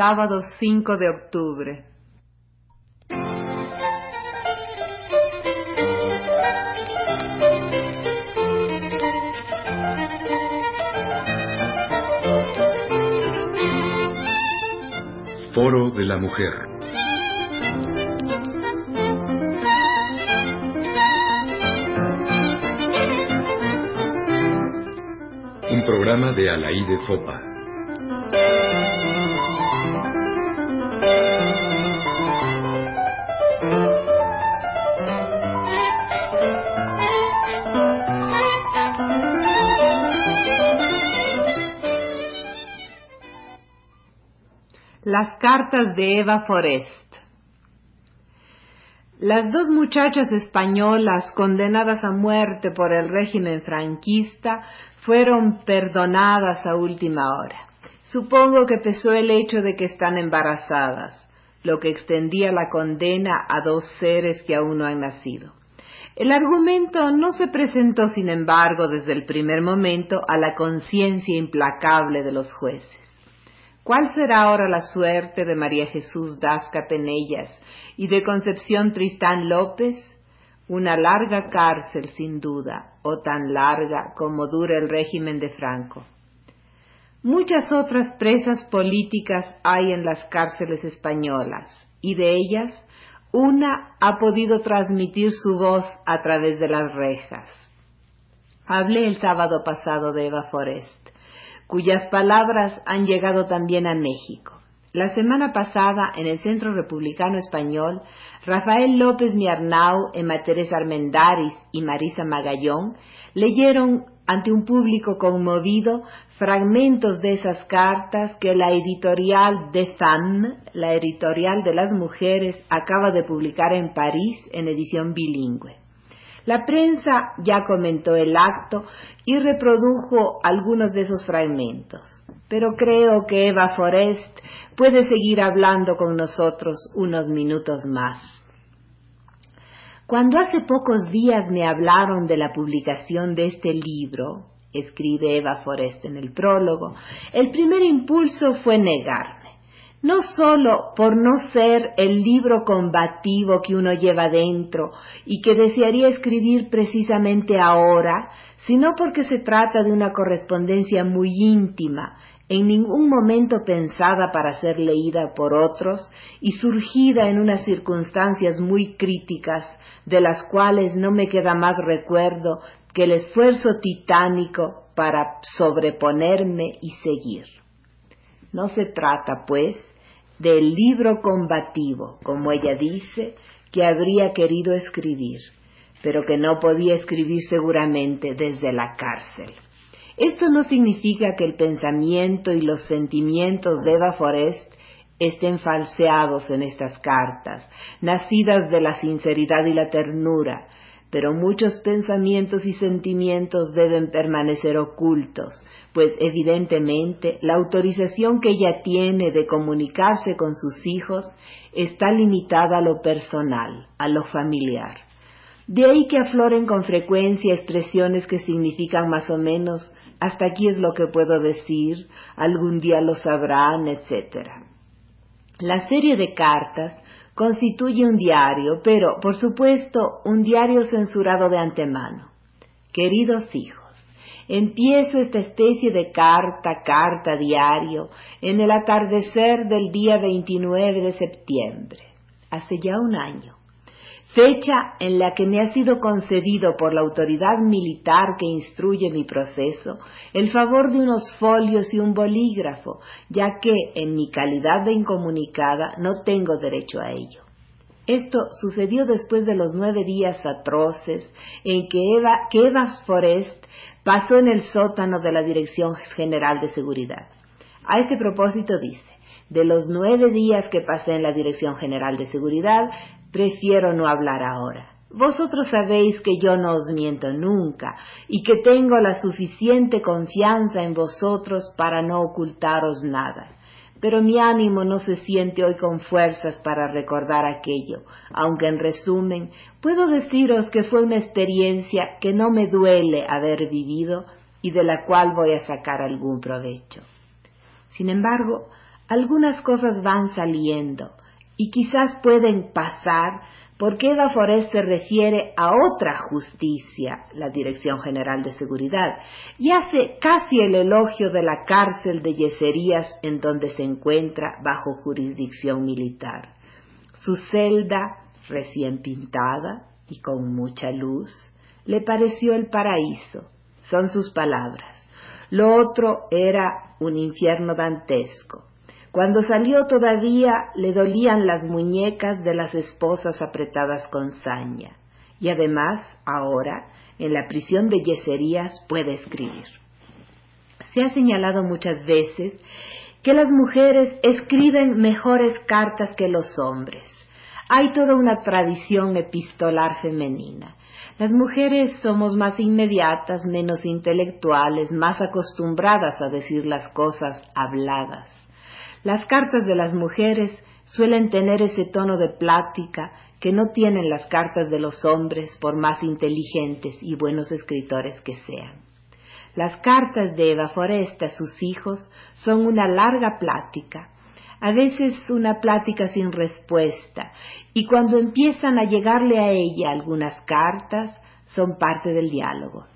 sábado 5 de octubre. Foro de la Mujer. Un programa de Alaide Fopa. Las cartas de Eva Forest. Las dos muchachas españolas condenadas a muerte por el régimen franquista fueron perdonadas a última hora. Supongo que pesó el hecho de que están embarazadas, lo que extendía la condena a dos seres que aún no han nacido. El argumento no se presentó, sin embargo, desde el primer momento a la conciencia implacable de los jueces. ¿Cuál será ahora la suerte de María Jesús Dasca Penellas y de Concepción Tristán López? Una larga cárcel, sin duda, o tan larga como dura el régimen de Franco. Muchas otras presas políticas hay en las cárceles españolas, y de ellas una ha podido transmitir su voz a través de las rejas. Hablé el sábado pasado de Eva Forest cuyas palabras han llegado también a México. La semana pasada, en el Centro Republicano Español, Rafael López Miarnau, Emma Teresa Armendáriz y Marisa Magallón leyeron ante un público conmovido fragmentos de esas cartas que la editorial de Femme, la editorial de las mujeres, acaba de publicar en París en edición bilingüe. La prensa ya comentó el acto y reprodujo algunos de esos fragmentos, pero creo que Eva Forest puede seguir hablando con nosotros unos minutos más. Cuando hace pocos días me hablaron de la publicación de este libro, escribe Eva Forest en el prólogo, el primer impulso fue negar no solo por no ser el libro combativo que uno lleva dentro y que desearía escribir precisamente ahora, sino porque se trata de una correspondencia muy íntima, en ningún momento pensada para ser leída por otros y surgida en unas circunstancias muy críticas, de las cuales no me queda más recuerdo que el esfuerzo titánico para sobreponerme y seguir. No se trata, pues, del libro combativo, como ella dice, que habría querido escribir, pero que no podía escribir seguramente desde la cárcel. Esto no significa que el pensamiento y los sentimientos de Eva Forest estén falseados en estas cartas, nacidas de la sinceridad y la ternura, pero muchos pensamientos y sentimientos deben permanecer ocultos, pues evidentemente la autorización que ella tiene de comunicarse con sus hijos está limitada a lo personal, a lo familiar. De ahí que afloren con frecuencia expresiones que significan más o menos hasta aquí es lo que puedo decir, algún día lo sabrán, etc. La serie de cartas constituye un diario, pero, por supuesto, un diario censurado de antemano. Queridos hijos, empiezo esta especie de carta, carta, diario, en el atardecer del día 29 de septiembre, hace ya un año fecha en la que me ha sido concedido por la autoridad militar que instruye mi proceso el favor de unos folios y un bolígrafo, ya que en mi calidad de incomunicada no tengo derecho a ello. Esto sucedió después de los nueve días atroces en que Eva, Evas Forest pasó en el sótano de la Dirección General de Seguridad. A este propósito dice, de los nueve días que pasé en la Dirección General de Seguridad, prefiero no hablar ahora. Vosotros sabéis que yo no os miento nunca y que tengo la suficiente confianza en vosotros para no ocultaros nada. Pero mi ánimo no se siente hoy con fuerzas para recordar aquello, aunque en resumen puedo deciros que fue una experiencia que no me duele haber vivido y de la cual voy a sacar algún provecho. Sin embargo, algunas cosas van saliendo y quizás pueden pasar porque Eva Forest se refiere a otra justicia, la Dirección General de Seguridad, y hace casi el elogio de la cárcel de Yeserías en donde se encuentra bajo jurisdicción militar. Su celda, recién pintada y con mucha luz, le pareció el paraíso, son sus palabras. Lo otro era un infierno dantesco. Cuando salió todavía le dolían las muñecas de las esposas apretadas con saña. Y además, ahora, en la prisión de Yeserías puede escribir. Se ha señalado muchas veces que las mujeres escriben mejores cartas que los hombres. Hay toda una tradición epistolar femenina. Las mujeres somos más inmediatas, menos intelectuales, más acostumbradas a decir las cosas habladas. Las cartas de las mujeres suelen tener ese tono de plática que no tienen las cartas de los hombres por más inteligentes y buenos escritores que sean. Las cartas de Eva Foresta a sus hijos son una larga plática, a veces una plática sin respuesta, y cuando empiezan a llegarle a ella algunas cartas, son parte del diálogo.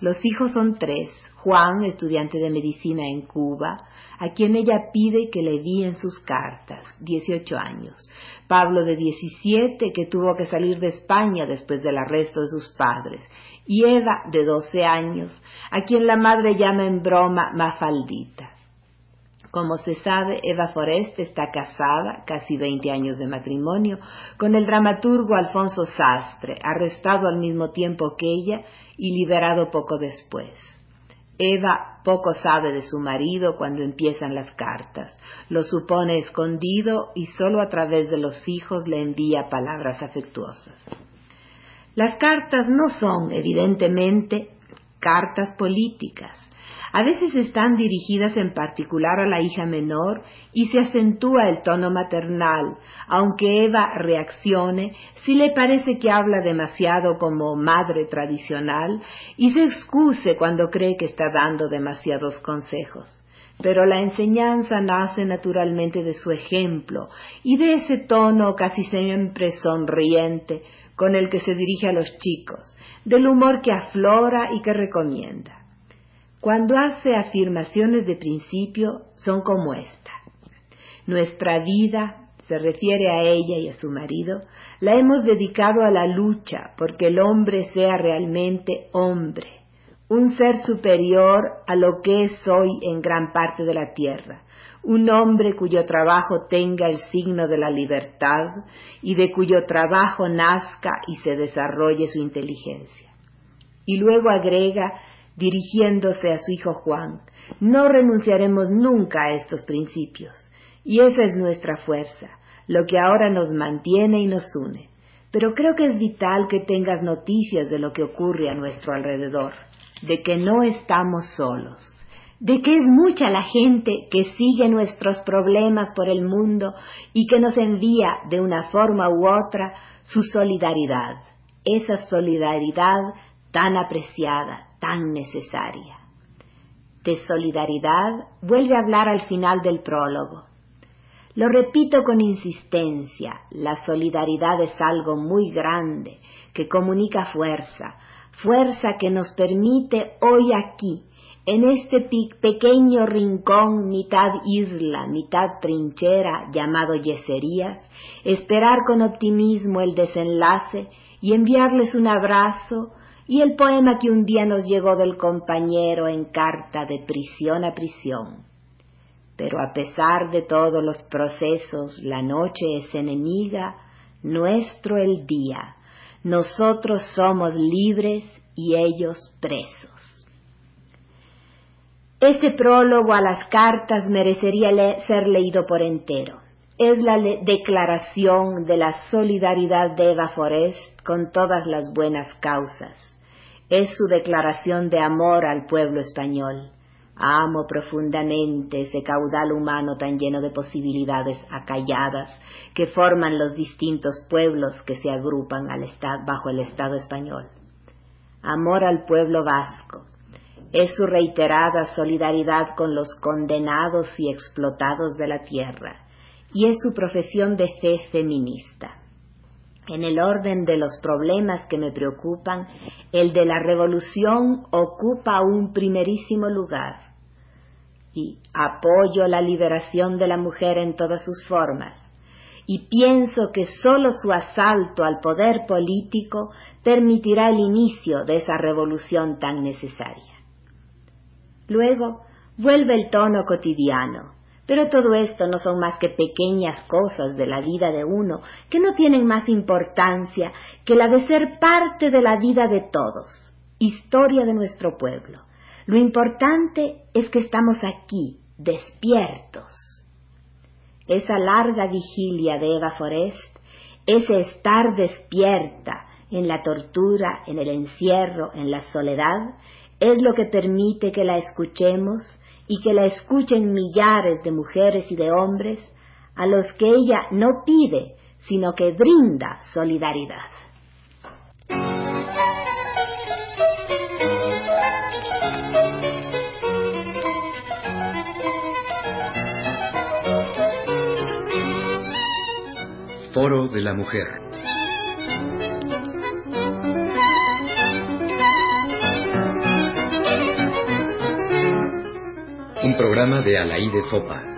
Los hijos son tres. Juan, estudiante de medicina en Cuba, a quien ella pide que le envíen sus cartas, 18 años. Pablo de 17, que tuvo que salir de España después del arresto de sus padres. Y Eva, de 12 años, a quien la madre llama en broma Mafaldita. Como se sabe, Eva Forest está casada, casi 20 años de matrimonio, con el dramaturgo Alfonso Sastre, arrestado al mismo tiempo que ella y liberado poco después. Eva poco sabe de su marido cuando empiezan las cartas, lo supone escondido y solo a través de los hijos le envía palabras afectuosas. Las cartas no son, evidentemente, cartas políticas, a veces están dirigidas en particular a la hija menor y se acentúa el tono maternal, aunque Eva reaccione si le parece que habla demasiado como madre tradicional y se excuse cuando cree que está dando demasiados consejos. Pero la enseñanza nace naturalmente de su ejemplo y de ese tono casi siempre sonriente con el que se dirige a los chicos, del humor que aflora y que recomienda. Cuando hace afirmaciones de principio son como esta. Nuestra vida, se refiere a ella y a su marido, la hemos dedicado a la lucha porque el hombre sea realmente hombre, un ser superior a lo que es hoy en gran parte de la tierra, un hombre cuyo trabajo tenga el signo de la libertad y de cuyo trabajo nazca y se desarrolle su inteligencia. Y luego agrega dirigiéndose a su hijo Juan, no renunciaremos nunca a estos principios, y esa es nuestra fuerza, lo que ahora nos mantiene y nos une. Pero creo que es vital que tengas noticias de lo que ocurre a nuestro alrededor, de que no estamos solos, de que es mucha la gente que sigue nuestros problemas por el mundo y que nos envía de una forma u otra su solidaridad, esa solidaridad tan apreciada, tan necesaria. De solidaridad vuelve a hablar al final del prólogo. Lo repito con insistencia, la solidaridad es algo muy grande que comunica fuerza, fuerza que nos permite hoy aquí, en este pequeño rincón, mitad isla, mitad trinchera, llamado Yeserías, esperar con optimismo el desenlace y enviarles un abrazo, y el poema que un día nos llegó del compañero en carta de prisión a prisión. Pero a pesar de todos los procesos, la noche es enemiga, nuestro el día. Nosotros somos libres y ellos presos. Este prólogo a las cartas merecería ser leído por entero es la declaración de la solidaridad de Eva Forest con todas las buenas causas. Es su declaración de amor al pueblo español. Amo profundamente ese caudal humano tan lleno de posibilidades acalladas que forman los distintos pueblos que se agrupan bajo el Estado español. Amor al pueblo vasco. es su reiterada solidaridad con los condenados y explotados de la tierra, y es su profesión de fe feminista. En el orden de los problemas que me preocupan, el de la revolución ocupa un primerísimo lugar. Y apoyo la liberación de la mujer en todas sus formas. Y pienso que sólo su asalto al poder político permitirá el inicio de esa revolución tan necesaria. Luego vuelve el tono cotidiano, pero todo esto no son más que pequeñas cosas de la vida de uno que no tienen más importancia que la de ser parte de la vida de todos, historia de nuestro pueblo. Lo importante es que estamos aquí, despiertos. Esa larga vigilia de Eva Forest, ese estar despierta en la tortura, en el encierro, en la soledad, es lo que permite que la escuchemos y que la escuchen millares de mujeres y de hombres a los que ella no pide, sino que brinda solidaridad. Foro de la Mujer programa de Alaí de Fopa.